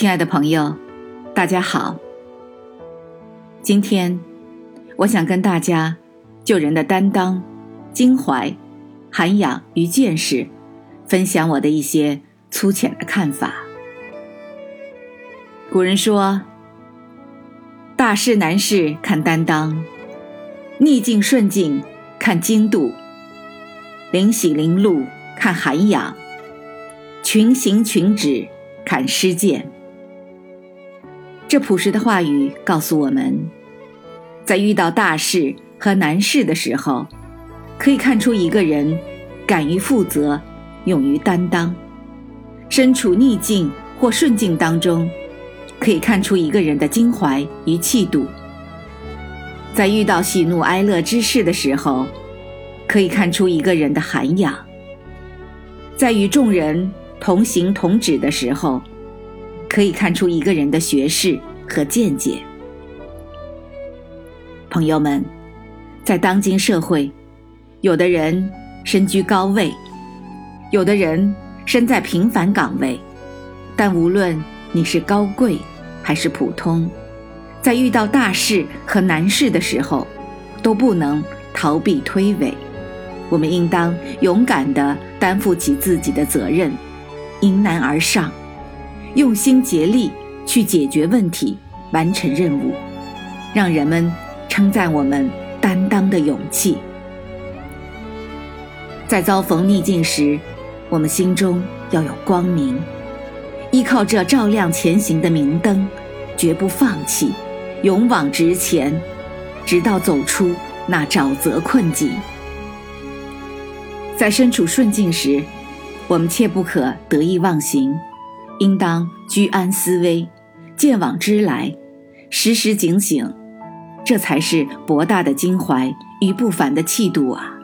亲爱的朋友，大家好。今天，我想跟大家就人的担当、襟怀、涵养与见识，分享我的一些粗浅的看法。古人说：“大事难事看担当，逆境顺境看精度，灵喜灵路看涵养，群行群止看施见。”这朴实的话语告诉我们，在遇到大事和难事的时候，可以看出一个人敢于负责、勇于担当；身处逆境或顺境当中，可以看出一个人的襟怀与气度；在遇到喜怒哀乐之事的时候，可以看出一个人的涵养；在与众人同行同止的时候，可以看出一个人的学识和见解。朋友们，在当今社会，有的人身居高位，有的人身在平凡岗位，但无论你是高贵还是普通，在遇到大事和难事的时候，都不能逃避推诿。我们应当勇敢地担负起自己的责任，迎难而上。用心竭力去解决问题，完成任务，让人们称赞我们担当的勇气。在遭逢逆境时，我们心中要有光明，依靠这照亮前行的明灯，绝不放弃，勇往直前，直到走出那沼泽困境。在身处顺境时，我们切不可得意忘形。应当居安思危，见往知来，时时警醒，这才是博大的襟怀与不凡的气度啊！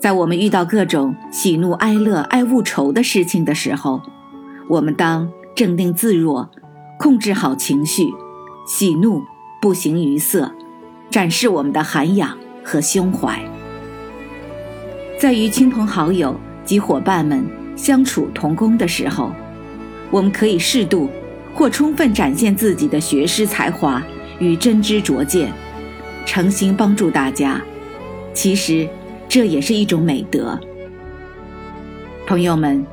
在我们遇到各种喜怒哀乐、爱恶愁的事情的时候，我们当镇定自若，控制好情绪，喜怒不形于色，展示我们的涵养和胸怀。在与亲朋好友及伙伴们相处同工的时候，我们可以适度或充分展现自己的学识才华与真知灼见，诚心帮助大家。其实这也是一种美德。朋友们，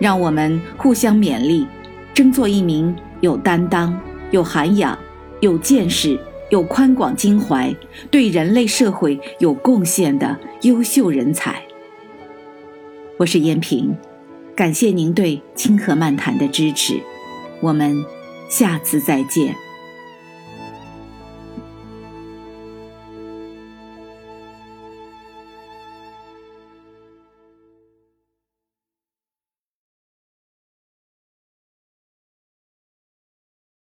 让我们互相勉励，争做一名有担当、有涵养、有见识、有宽广襟怀、对人类社会有贡献的优秀人才。我是燕平。感谢您对清河漫谈的支持，我们下次再见。